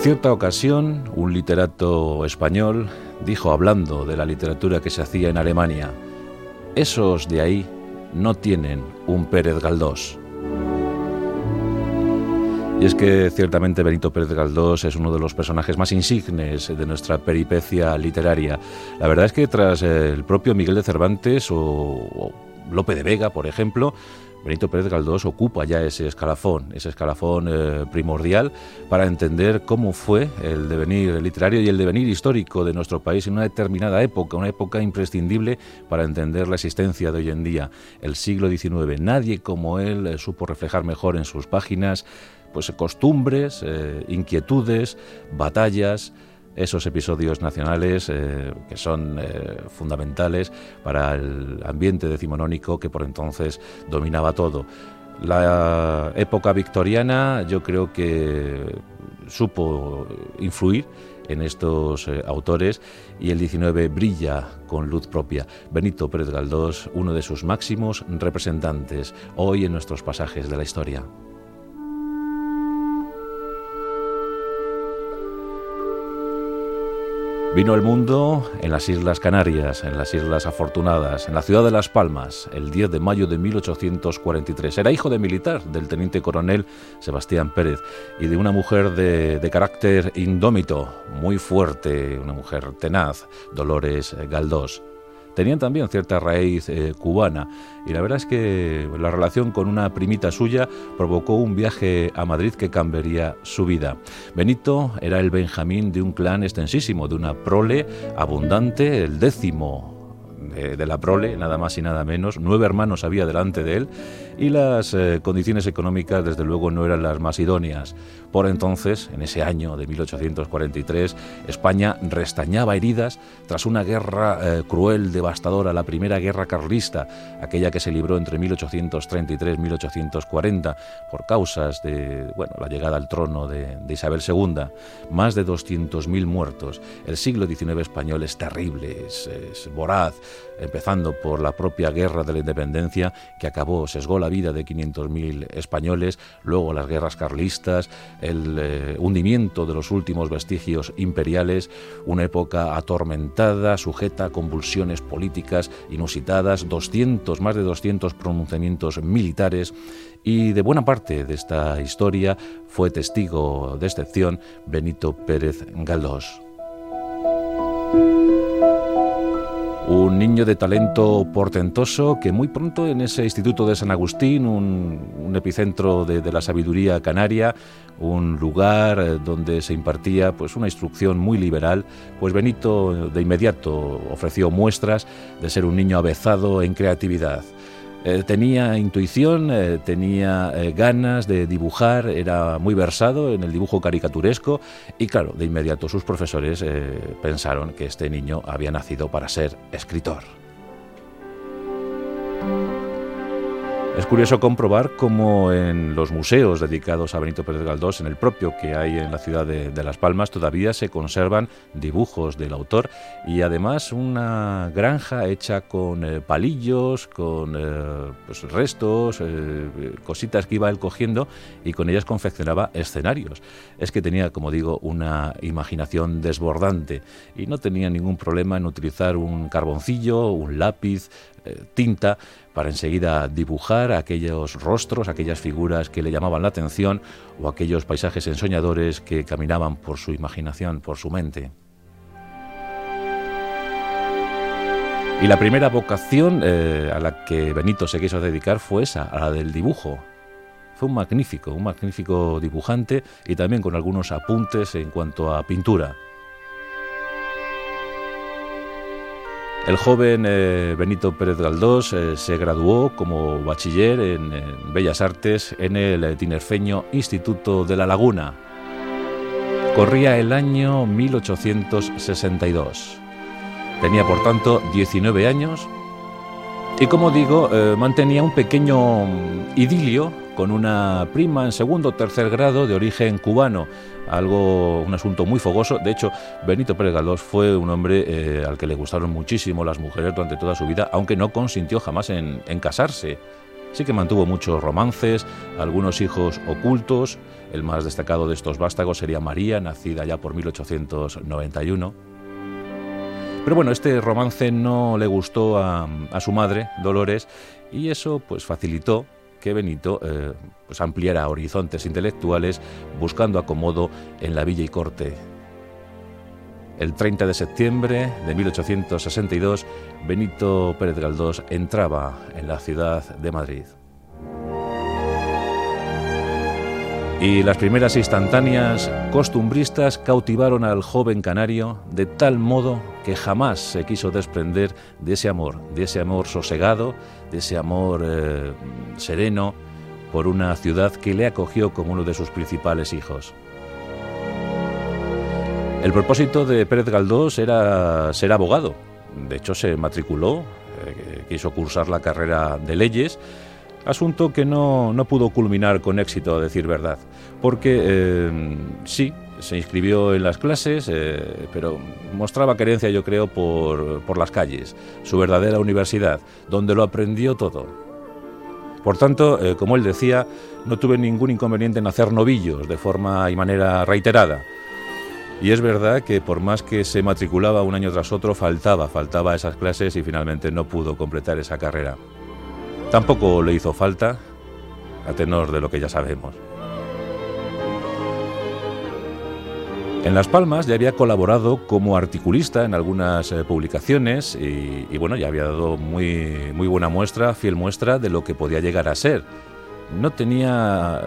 cierta ocasión, un literato español dijo, hablando de la literatura que se hacía en Alemania, esos de ahí no tienen un Pérez Galdós. Y es que ciertamente Benito Pérez Galdós es uno de los personajes más insignes de nuestra peripecia literaria. La verdad es que tras el propio Miguel de Cervantes o, Lope de Vega, por ejemplo, Benito Pérez Galdós ocupa ya ese escalafón, ese escalafón eh, primordial para entender cómo fue el devenir literario y el devenir histórico de nuestro país en una determinada época, una época imprescindible para entender la existencia de hoy en día, el siglo XIX. Nadie como él eh, supo reflejar mejor en sus páginas pues costumbres, eh, inquietudes, batallas, esos episodios nacionales eh, que son eh, fundamentales para el ambiente decimonónico que por entonces dominaba todo. La época victoriana yo creo que supo influir en estos autores y el 19 brilla con luz propia. Benito Pérez Galdós, uno de sus máximos representantes, hoy en nuestros pasajes de la historia. Vino al mundo en las Islas Canarias, en las Islas Afortunadas, en la ciudad de Las Palmas, el 10 de mayo de 1843. Era hijo de militar del teniente coronel Sebastián Pérez y de una mujer de, de carácter indómito, muy fuerte, una mujer tenaz, Dolores Galdós tenían también cierta raíz eh, cubana y la verdad es que la relación con una primita suya provocó un viaje a Madrid que cambiaría su vida. Benito era el Benjamín de un clan extensísimo, de una prole abundante, el décimo de, la prole, nada más y nada menos. Nueve hermanos había delante de él y las eh, condiciones económicas, desde luego, no eran las más idóneas. Por entonces, en ese año de 1843, España restañaba heridas tras una guerra eh, cruel, devastadora, la primera guerra carlista, aquella que se libró entre 1833 y 1840 por causas de bueno, la llegada al trono de, Isabel II. Más de 200.000 muertos. El siglo XIX español es terrible, es voraz, empezando por la propia guerra de la independencia que acabó, sesgó la vida de 500.000 españoles, luego las guerras carlistas, el eh, hundimiento de los últimos vestigios imperiales, una época atormentada, sujeta a convulsiones políticas inusitadas, 200, más de 200 pronunciamientos militares y de buena parte de esta historia fue testigo de excepción Benito Pérez Galdós. Un niño de talento portentoso que muy pronto en ese Instituto de San Agustín, un, epicentro de, la sabiduría canaria, un lugar donde se impartía pues una instrucción muy liberal, pues Benito de inmediato ofreció muestras de ser un niño avezado en creatividad. Eh, tenía intuición, eh, tenía eh, ganas de dibujar, era muy versado en el dibujo caricaturesco y claro, de inmediato sus profesores pensaron que este niño había nacido para ser escritor. Es curioso comprobar cómo en los museos dedicados a Benito Pérez Galdós, en el propio que hay en la ciudad de, Las Palmas, todavía se conservan dibujos del autor y además una granja hecha con eh, palillos, con eh, pues, restos, eh, cositas que iba él cogiendo y con ellas confeccionaba escenarios. Es que tenía, como digo, una imaginación desbordante y no tenía ningún problema en utilizar un carboncillo, un lápiz, tinta para enseguida dibujar aquellos rostros, aquellas figuras que le llamaban la atención o aquellos paisajes ensoñadores que caminaban por su imaginación, por su mente. Y la primera vocación eh, a la que Benito se quiso dedicar fue esa, a la del dibujo. Fue un magnífico, un magnífico dibujante y también con algunos apuntes en cuanto a pintura. El joven eh, Benito Pérez Galdós eh, se graduó como bachiller en, Bellas Artes en el tinerfeño Instituto de la Laguna. Corría el año 1862. Tenía por tanto 19 años y como digo, eh, mantenía un pequeño idilio con una prima en segundo o tercer grado de origen cubano, algo, un asunto muy fogoso. De hecho, Benito Pérez Galdós fue un hombre eh, al que le gustaron muchísimo las mujeres durante toda su vida, aunque no consintió jamás en, casarse. Sí que mantuvo muchos romances, algunos hijos ocultos, El más destacado de estos vástagos sería María, nacida ya por 1891. Pero bueno, este romance no le gustó a, su madre, Dolores, y eso pues facilitó que Benito eh, pues ampliara horizontes intelectuales buscando acomodo en la villa y corte el 30 de septiembre de 1862, Benito Pérez Galdós entraba en la ciudad de Madrid. Y las primeras instantáneas costumbristas cautivaron al joven canario de tal modo que jamás se quiso desprender de ese amor, de ese amor sosegado, de ese amor eh, sereno por una ciudad que le acogió como uno de sus principales hijos. El propósito de Pérez Galdós era ser abogado. De hecho, se matriculó, eh, quiso cursar la carrera de leyes, asunto que no, pudo culminar con éxito, a decir verdad, porque eh, sí, se inscribió en las clases, eh, pero mostraba querencia, yo creo, por, por las calles, su verdadera universidad, donde lo aprendió todo. Por tanto, como él decía, no tuve ningún inconveniente en hacer novillos de forma y manera reiterada. Y es verdad que por más que se matriculaba un año tras otro, faltaba, faltaba esas clases y finalmente no pudo completar esa carrera. Tampoco le hizo falta, a tenor de lo que ya sabemos. En Las Palmas ya había colaborado como articulista en algunas eh, publicaciones y, bueno, ya había dado muy, muy buena muestra, fiel muestra de lo que podía llegar a ser no tenía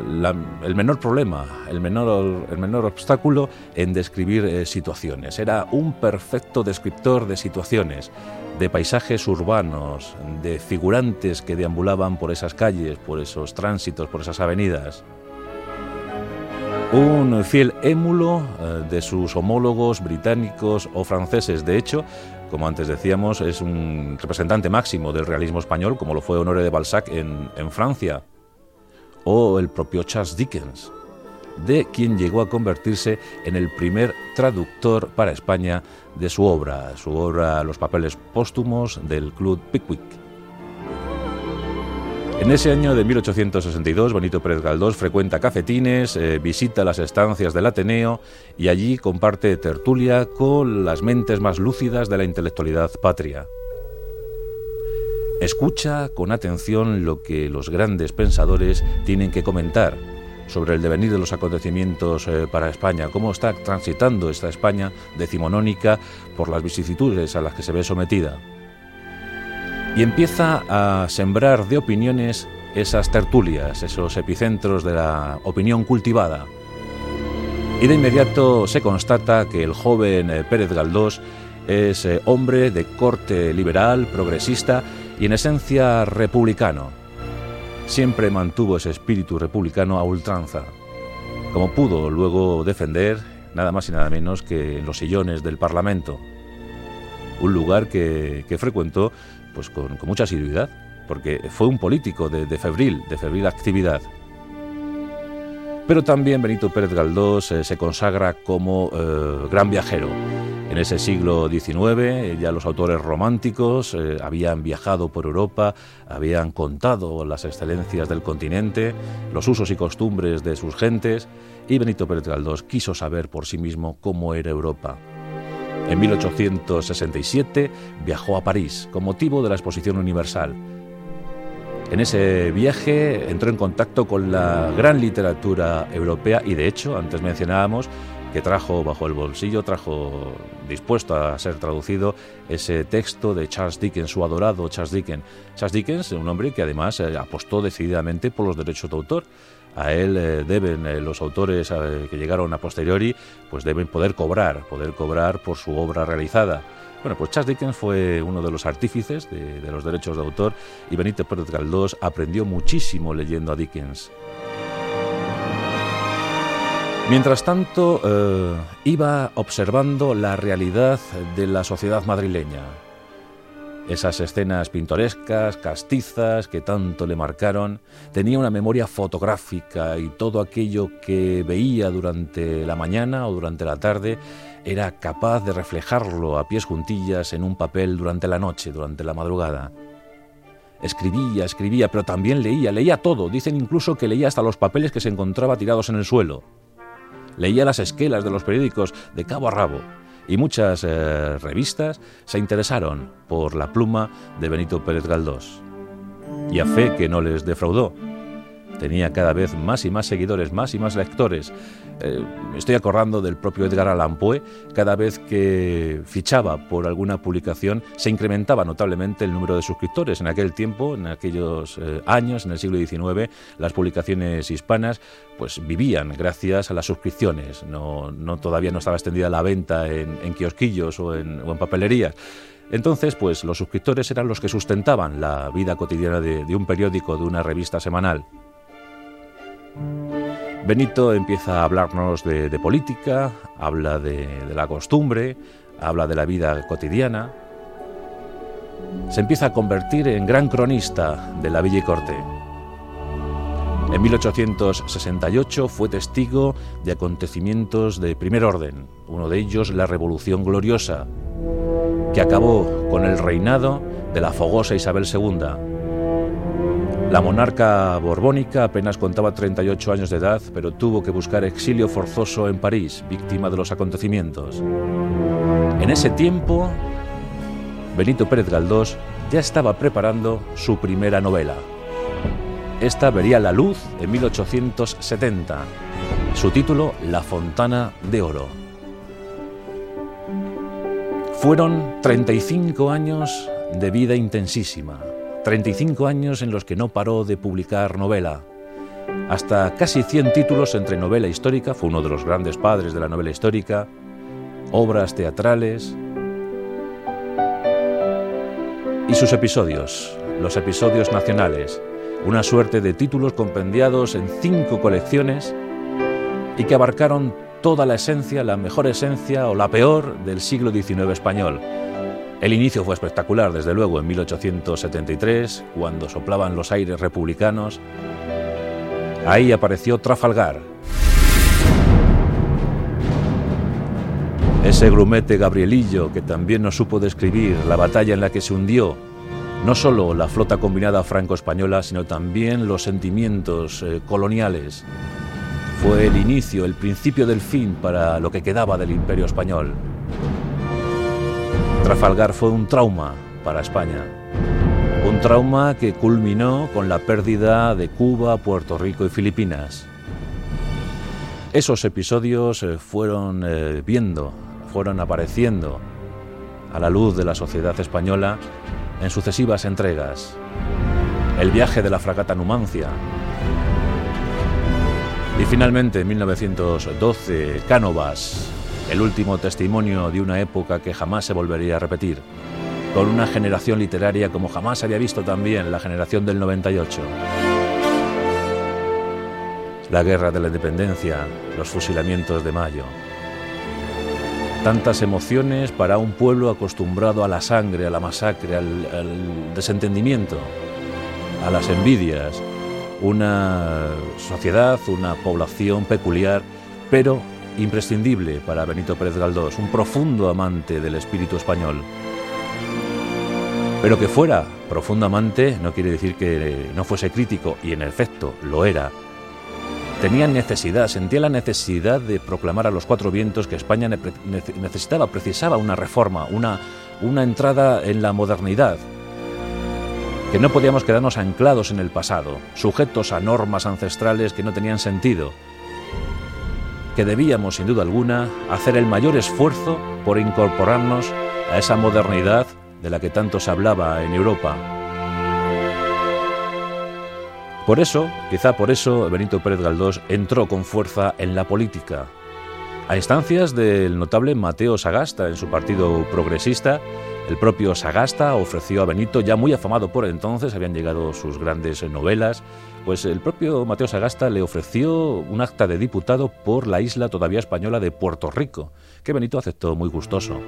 el menor problema, el menor, el menor obstáculo en describir eh, situaciones. Era un perfecto descriptor de situaciones, de paisajes urbanos, de figurantes que deambulaban por esas calles, por esos tránsitos, por esas avenidas. Un fiel émulo eh, de sus homólogos británicos o franceses. De hecho, como antes decíamos, es un representante máximo del realismo español, como lo fue Honoré de Balzac en, en Francia o el propio Charles Dickens, de quien llegó a convertirse en el primer traductor para España de su obra, su obra Los papeles póstumos del Club Pickwick. En ese año de 1862, Benito Pérez Galdós frecuenta cafetines, eh, visita las estancias del Ateneo y allí comparte tertulia con las mentes más lúcidas de la intelectualidad patria. Escucha con atención lo que los grandes pensadores tienen que comentar sobre el devenir de los acontecimientos eh, para España, cómo está transitando esta España decimonónica por las vicisitudes a las que se ve sometida. Y empieza a sembrar de opiniones esas tertulias, esos epicentros de la opinión cultivada. Y de inmediato se constata que el joven eh, Pérez Galdós es eh, hombre de corte liberal, progresista, y en esencia republicano. Siempre mantuvo ese espíritu republicano a ultranza, como pudo luego defender nada más y nada menos que en los sillones del Parlamento, un lugar que, frecuentó pues, con, mucha asiduidad, porque fue un político de, febril, de febril actividad. Pero también Benito Pérez Galdós eh, se consagra como eh, gran viajero en ese siglo XIX ya los autores románticos eh, habían viajado por Europa, habían contado las excelencias del continente, los usos y costumbres de sus gentes, y Benito Pérez Galdós quiso saber por sí mismo cómo era Europa. En 1867 viajó a París con motivo de la Exposición Universal. En ese viaje entró en contacto con la gran literatura europea y de hecho, antes mencionábamos, que trajo bajo el bolsillo, trajo dispuesto a ser traducido ese texto de Charles Dickens, su adorado Charles Dickens. Charles Dickens, un hombre que además eh, apostó decididamente por los derechos de autor. A él eh, deben eh, los autores que llegaron a posteriori, pues deben poder cobrar, poder cobrar por su obra realizada. Bueno, pues Charles Dickens fue uno de los artífices de, de los derechos de autor y Benito Pérez Galdós aprendió muchísimo leyendo a Dickens. Mientras tanto, eh, iba observando la realidad de la sociedad madrileña. Esas escenas pintorescas, castizas, que tanto le marcaron, tenía una memoria fotográfica y todo aquello que veía durante la mañana o durante la tarde era capaz de reflejarlo a pies juntillas en un papel durante la noche, durante la madrugada. Escribía, escribía, pero también leía, leía todo. Dicen incluso que leía hasta los papeles que se encontraba tirados en el suelo. Leía las esquelas de los periódicos de cabo a rabo. Y muchas eh, revistas se interesaron por la pluma de Benito Pérez Galdós. Y a fe que no les defraudó tenía cada vez más y más seguidores, más y más lectores. Eh, estoy acordando del propio Edgar Allan Poe, cada vez que fichaba por alguna publicación se incrementaba notablemente el número de suscriptores. En aquel tiempo, en aquellos eh, años, en el siglo XIX, las publicaciones hispanas pues vivían gracias a las suscripciones. No, todavía no estaba extendida la venta en, kiosquillos o en, o en papelerías. Entonces, pues los suscriptores eran los que sustentaban la vida cotidiana de un periódico, de una revista semanal. Benito empieza a hablarnos de, política, habla de, la costumbre, habla de la vida cotidiana. Se empieza a convertir en gran cronista de la Villa y Corte. En 1868 fue testigo de acontecimientos de primer orden, uno de ellos la Revolución Gloriosa, que acabó con el reinado de la fogosa Isabel II la monarca borbónica apenas contaba 38 años de edad, pero tuvo que buscar exilio forzoso en París, víctima de los acontecimientos. En ese tiempo, Benito Pérez Galdós ya estaba preparando su primera novela. Esta vería la luz en 1870. Su título, La Fontana de Oro. Fueron 35 años de vida intensísima, 35 años en los que no paró de publicar novela. Hasta casi 100 títulos entre novela histórica, fue uno de los grandes padres de la novela histórica, obras teatrales y sus episodios, los episodios nacionales, una suerte de títulos compendiados en cinco colecciones y que abarcaron toda la esencia, la mejor esencia o la peor del siglo XIX español el inicio fue espectacular, desde luego, en 1873, cuando soplaban los aires republicanos. Ahí apareció Trafalgar. Ese grumete Gabrielillo que también nos supo describir la batalla en la que se hundió no solo la flota combinada franco-española, sino también los sentimientos eh, coloniales. Fue el inicio, el principio del fin para lo que quedaba del imperio español. Trafalgar fue un trauma para España. Un trauma que culminó con la pérdida de Cuba, Puerto Rico y Filipinas. Esos episodios eh, fueron eh, viendo, fueron apareciendo a la luz de la sociedad española en sucesivas entregas. El viaje de la fragata Numancia. Y finalmente, en 1912, Cánovas, el último testimonio de una época que jamás se volvería a repetir, con una generación literaria como jamás había visto también la generación del 98. La guerra de la independencia, los fusilamientos de mayo. Tantas emociones para un pueblo acostumbrado a la sangre, a la masacre, al, al desentendimiento, a las envidias. Una sociedad, una población peculiar, pero imprescindible para Benito Pérez Galdós, un profundo amante del espíritu español. Pero que fuera profundo amante no quiere decir que no fuese crítico, y en efecto lo era. Tenía necesidad, sentía la necesidad de proclamar a los cuatro vientos que España necesitaba, precisaba una reforma, una, una entrada en la modernidad, que no podíamos quedarnos anclados en el pasado, sujetos a normas ancestrales que no tenían sentido, que debíamos, sin duda alguna, hacer el mayor esfuerzo por incorporarnos a esa modernidad de la que tanto se hablaba en Europa. Por eso, quizá por eso, Benito Pérez Galdós entró con fuerza en la política. A instancias del notable Mateo Sagasta en su partido progresista, el propio Sagasta ofreció a Benito, ya muy afamado por entonces, habían llegado sus grandes novelas, pues el propio Mateo Sagasta le ofreció un acta de diputado por la isla todavía española de Puerto Rico, que Benito aceptó muy gustoso.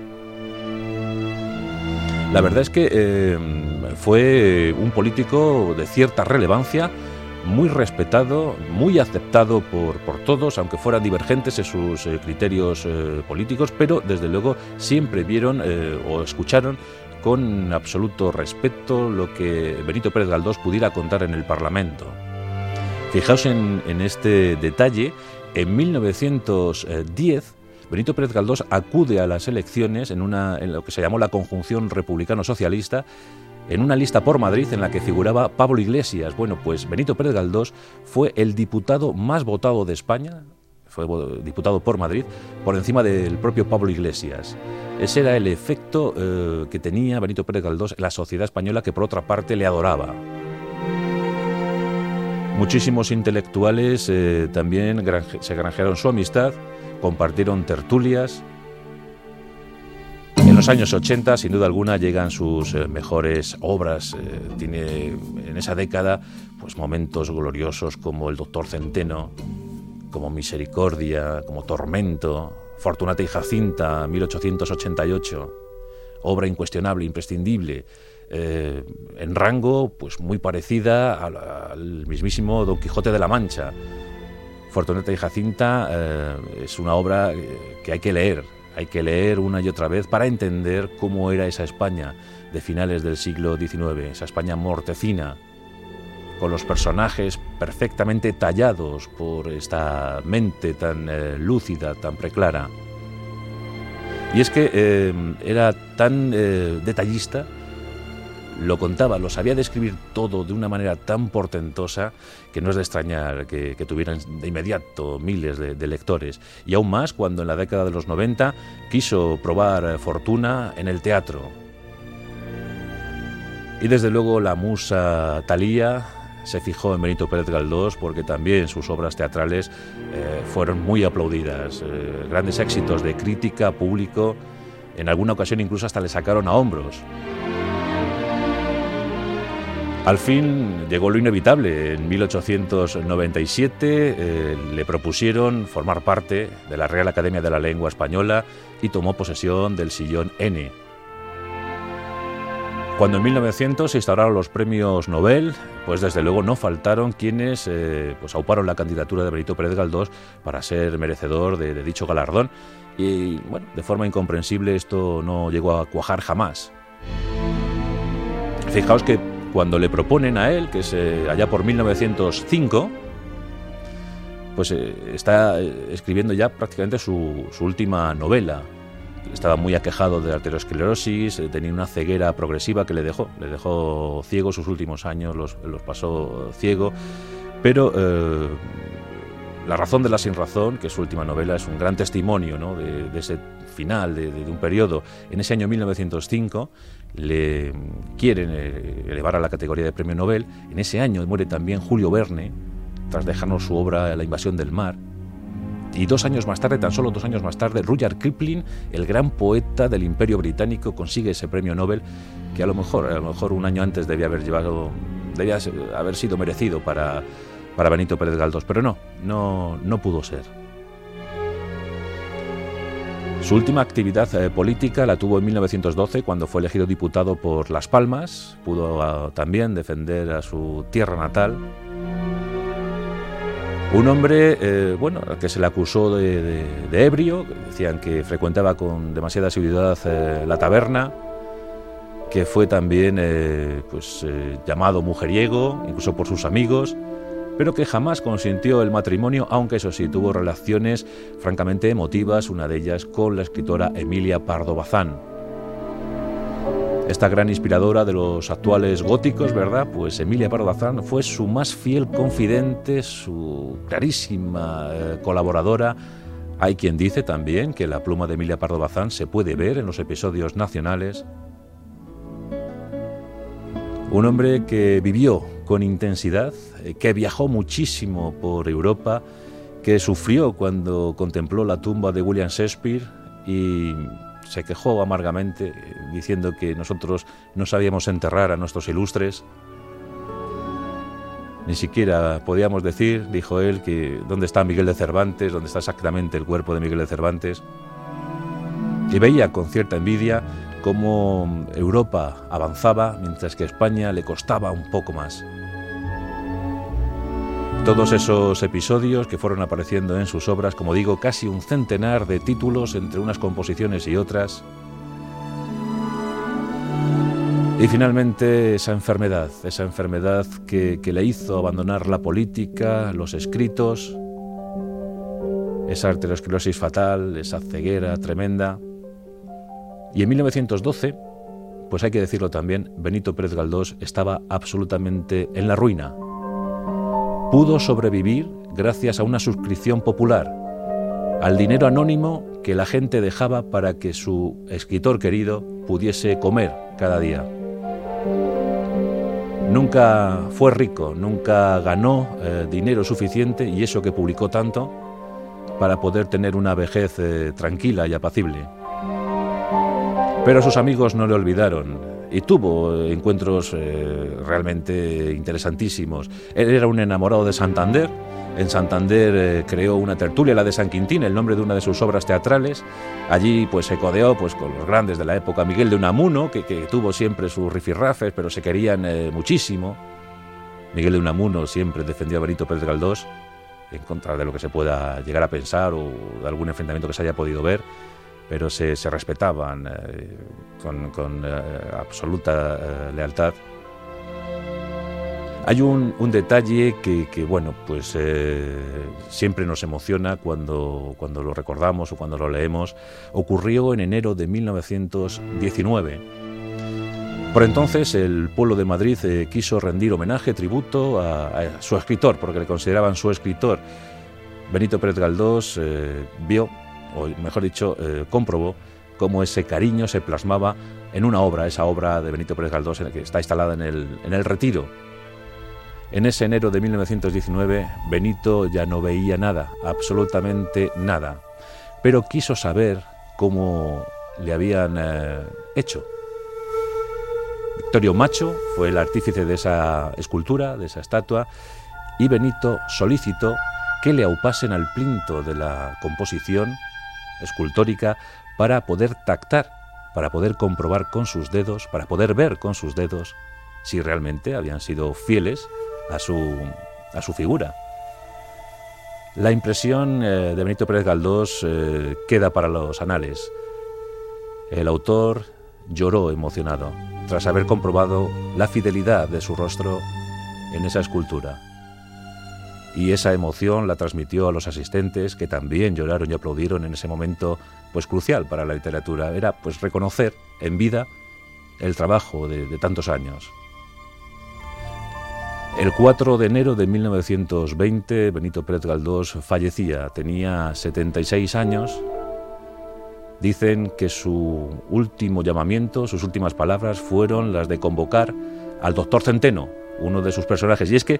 La verdad es que eh, fue un político de cierta relevancia, muy respetado, muy aceptado por, por todos, aunque fueran divergentes en sus eh, criterios eh, políticos, pero desde luego siempre vieron o escucharon con absoluto respeto lo que Benito Pérez Galdós pudiera contar en el Parlamento. Fijaos en, este detalle, en 1910 Benito Pérez Galdós acude a las elecciones en, una, en lo que se llamó la conjunción republicano-socialista en una lista por Madrid en la que figuraba Pablo Iglesias. Bueno, pues Benito Pérez Galdós fue el diputado más votado de España, fue diputado por Madrid, por encima del propio Pablo Iglesias. Ese era el efecto eh, que tenía Benito Pérez Galdós en la sociedad española que por otra parte le adoraba. Muchísimos intelectuales eh, también se granjearon su amistad, compartieron tertulias, en los años 80, sin duda alguna, llegan sus eh, mejores obras. Eh, tiene en esa década pues, momentos gloriosos como El Doctor Centeno, como Misericordia, como Tormento, Fortunata y Jacinta, 1888, obra incuestionable, imprescindible. Eh, en rango pues muy parecida al, mismísimo Don Quijote de la Mancha. Fortunata y Jacinta es una obra que hay que leer, hay que leer una y otra vez para entender cómo era esa España de finales del siglo XIX, esa España mortecina, con los personajes perfectamente tallados por esta mente tan eh, lúcida, tan preclara. Y es que eh, era tan eh, detallista lo contaba, lo sabía describir todo de una manera tan portentosa que no es de extrañar que, tuvieran de inmediato miles de, lectores. Y aún más cuando en la década de los 90 quiso probar fortuna en el teatro. Y desde luego la musa Talía se fijó en Benito Pérez Galdós porque también sus obras teatrales eh, fueron muy aplaudidas, eh, grandes éxitos de crítica, público, en alguna ocasión incluso hasta le sacaron a hombros. Al fin llegó lo inevitable. En 1897 eh, le propusieron formar parte de la Real Academia de la Lengua Española y tomó posesión del sillón N. Cuando en 1900 se instauraron los premios Nobel, pues desde luego no faltaron quienes eh, pues auparon la candidatura de Benito Pérez Galdós para ser merecedor de, de dicho galardón. Y bueno, de forma incomprensible esto no llegó a cuajar jamás. Fijaos que cuando le proponen a él, que es eh, allá por 1905, pues eh, está eh, escribiendo ya prácticamente su, última novela. Estaba muy aquejado de arteriosclerosis, tenía una ceguera progresiva que le dejó, le dejó ciego sus últimos años, los, pasó ciego, pero La razón de la sin razón, que es su última novela, es un gran testimonio de, ese final de, de, un periodo. En ese año 1905 le quieren eh, elevar a la categoría de premio Nobel. En ese año muere también Julio Verne, tras dejarnos su obra La invasión del mar. Y dos años más tarde, tan solo dos años más tarde, Rudyard Kipling, el gran poeta del Imperio Británico, consigue ese premio Nobel que a lo mejor, a lo mejor un año antes debía haber llevado, debía haber sido merecido para, para Benito Pérez Galdós, pero no, no, no pudo ser. Su última actividad eh, política la tuvo en 1912 cuando fue elegido diputado por Las Palmas. Pudo ah, también defender a su tierra natal. Un hombre, eh, bueno, al que se le acusó de, ebrio, decían que frecuentaba con demasiada asiduidad eh, la taberna, que fue también pues, llamado mujeriego, incluso por sus amigos pero que jamás consintió el matrimonio, aunque eso sí, tuvo relaciones francamente emotivas, una de ellas con la escritora Emilia Pardo Bazán. Esta gran inspiradora de los actuales góticos, ¿verdad? Pues Emilia Pardo Bazán fue su más fiel confidente, su clarísima eh, colaboradora. Hay quien dice también que la pluma de Emilia Pardo Bazán se puede ver en los episodios nacionales. Un hombre que vivió con intensidad, eh, que viajó muchísimo por Europa, que sufrió cuando contempló la tumba de William Shakespeare y se quejó amargamente eh, diciendo que nosotros no sabíamos enterrar a nuestros ilustres. Ni siquiera podíamos decir, dijo él, que dónde está Miguel de Cervantes, dónde está exactamente el cuerpo de Miguel de Cervantes. Y veía con cierta envidia cómo Europa avanzaba mientras que España le costaba un poco más. Todos esos episodios que fueron apareciendo en sus obras, como digo, casi un centenar de títulos entre unas composiciones y otras, Y finalmente esa enfermedad, esa enfermedad que, que, le hizo abandonar la política, los escritos, esa arteriosclerosis fatal, esa ceguera tremenda. Y en 1912, pues hay que decirlo también, Benito Pérez Galdós estaba absolutamente en la ruina. Pudo sobrevivir gracias a una suscripción popular, al dinero anónimo que la gente dejaba para que su escritor querido pudiese comer cada día. Nunca fue rico, nunca ganó eh, dinero suficiente y eso que publicó tanto para poder tener una vejez eh, tranquila y apacible. Pero sus amigos no le olvidaron y tuvo encuentros eh, realmente interesantísimos. Él era un enamorado de Santander. En Santander eh, creó una tertulia, la de San Quintín, el nombre de una de sus obras teatrales. Allí pues se codeó pues, con los grandes de la época, Miguel de Unamuno, que, tuvo siempre sus rifirrafes, pero se querían muchísimo. Miguel de Unamuno siempre defendió a Benito Pérez Galdós en contra de lo que se pueda llegar a pensar o de algún enfrentamiento que se haya podido ver, pero se, respetaban eh, con, eh, absoluta eh, lealtad. Hay un, detalle que, bueno, pues siempre nos emociona cuando, cuando lo recordamos o cuando lo leemos. Ocurrió en enero de 1919 por entonces el pueblo de Madrid quiso rendir homenaje, tributo a, su escritor, porque le consideraban su escritor. Benito Pérez Galdós vio, o mejor dicho, eh, comprobó cómo ese cariño se plasmaba en una obra, esa obra de Benito Pérez Galdós que está instalada en el, en el Retiro. En ese enero de 1919, Benito ya no veía nada, absolutamente nada, pero quiso saber cómo le habían hecho Victorio Macho fue el artífice de esa escultura, de esa estatua, y Benito solicitó que le aupasen al plinto de la composición escultórica para poder tactar, para poder comprobar con sus dedos, para poder ver con sus dedos si realmente habían sido fieles a su, a su figura. La impresión eh, de Benito Pérez Galdós eh, queda para los anales. El autor lloró emocionado tras haber comprobado la fidelidad de su rostro en esa escultura. Y esa emoción la transmitió a los asistentes que también lloraron y aplaudieron en ese momento pues crucial para la literatura. Era pues reconocer en vida el trabajo de, de tantos años. El 4 de enero de 1920 Benito Pérez Galdós fallecía, tenía 76 años Dicen que su último llamamiento, sus últimas palabras fueron las de convocar al doctor Centeno, uno de sus personajes. Y es que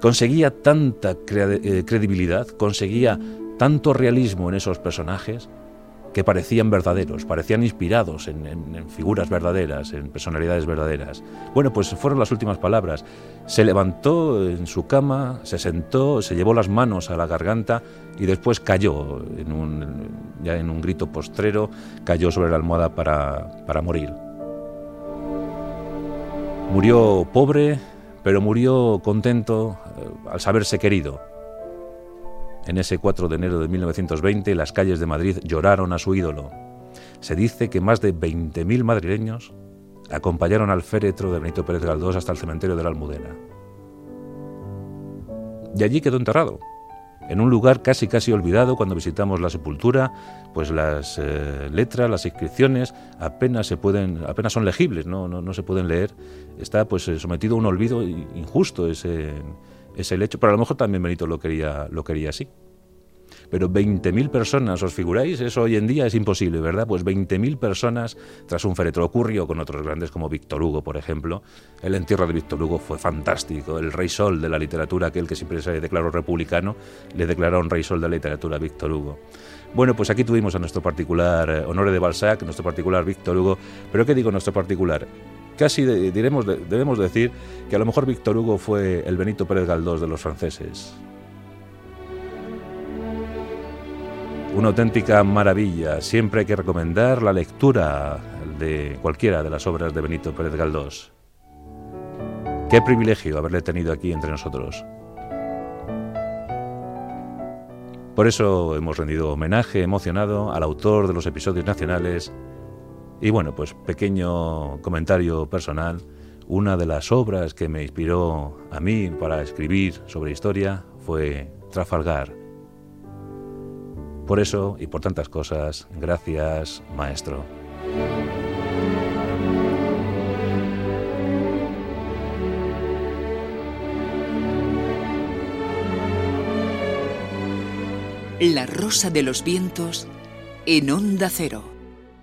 conseguía tanta eh, credibilidad, conseguía tanto realismo en esos personajes, que parecían verdaderos, parecían inspirados en, figuras verdaderas, en personalidades verdaderas. Bueno, pues fueron las últimas palabras. Se levantó en su cama, se sentó, se llevó las manos a la garganta y después cayó, en un, ya en un grito postrero, cayó sobre la almohada para, para morir. Murió pobre, pero murió contento eh, al saberse querido. En ese 4 de enero de 1920 las calles de Madrid lloraron a su ídolo. Se dice que más de 20.000 madrileños acompañaron al féretro de Benito Pérez Galdós hasta el cementerio de la Almudena. Y allí quedó enterrado, en un lugar casi casi olvidado cuando visitamos la sepultura, pues las eh, letras, las inscripciones apenas se pueden, apenas son legibles, no, no, se pueden leer. Está pues eh, sometido a un olvido injusto ese, es el hecho, pero a lo mejor también Benito lo quería, lo quería así. Pero 20.000 personas, ¿os figuráis? Eso hoy en día es imposible, ¿verdad? Pues 20.000 personas tras un féretro. Ocurrió con otros grandes como Víctor Hugo, por ejemplo. El entierro de Víctor Hugo fue fantástico. El rey sol de la literatura, aquel que siempre se declaró republicano, le declararon rey sol de la literatura a Víctor Hugo. Bueno, pues aquí tuvimos a nuestro particular eh, Honore de Balzac, nuestro particular Víctor Hugo. Pero ¿qué digo nuestro particular? Casi diremos, debemos decir que a lo mejor Víctor Hugo fue el Benito Pérez Galdós de los franceses. Una auténtica maravilla. Siempre hay que recomendar la lectura de cualquiera de las obras de Benito Pérez Galdós. Qué privilegio haberle tenido aquí entre nosotros. Por eso hemos rendido homenaje emocionado al autor de los episodios nacionales Y bueno, pues pequeño comentario personal. Una de las obras que me inspiró a mí para escribir sobre historia fue Trafalgar. Por eso y por tantas cosas, gracias, maestro. La rosa de los vientos en onda cero.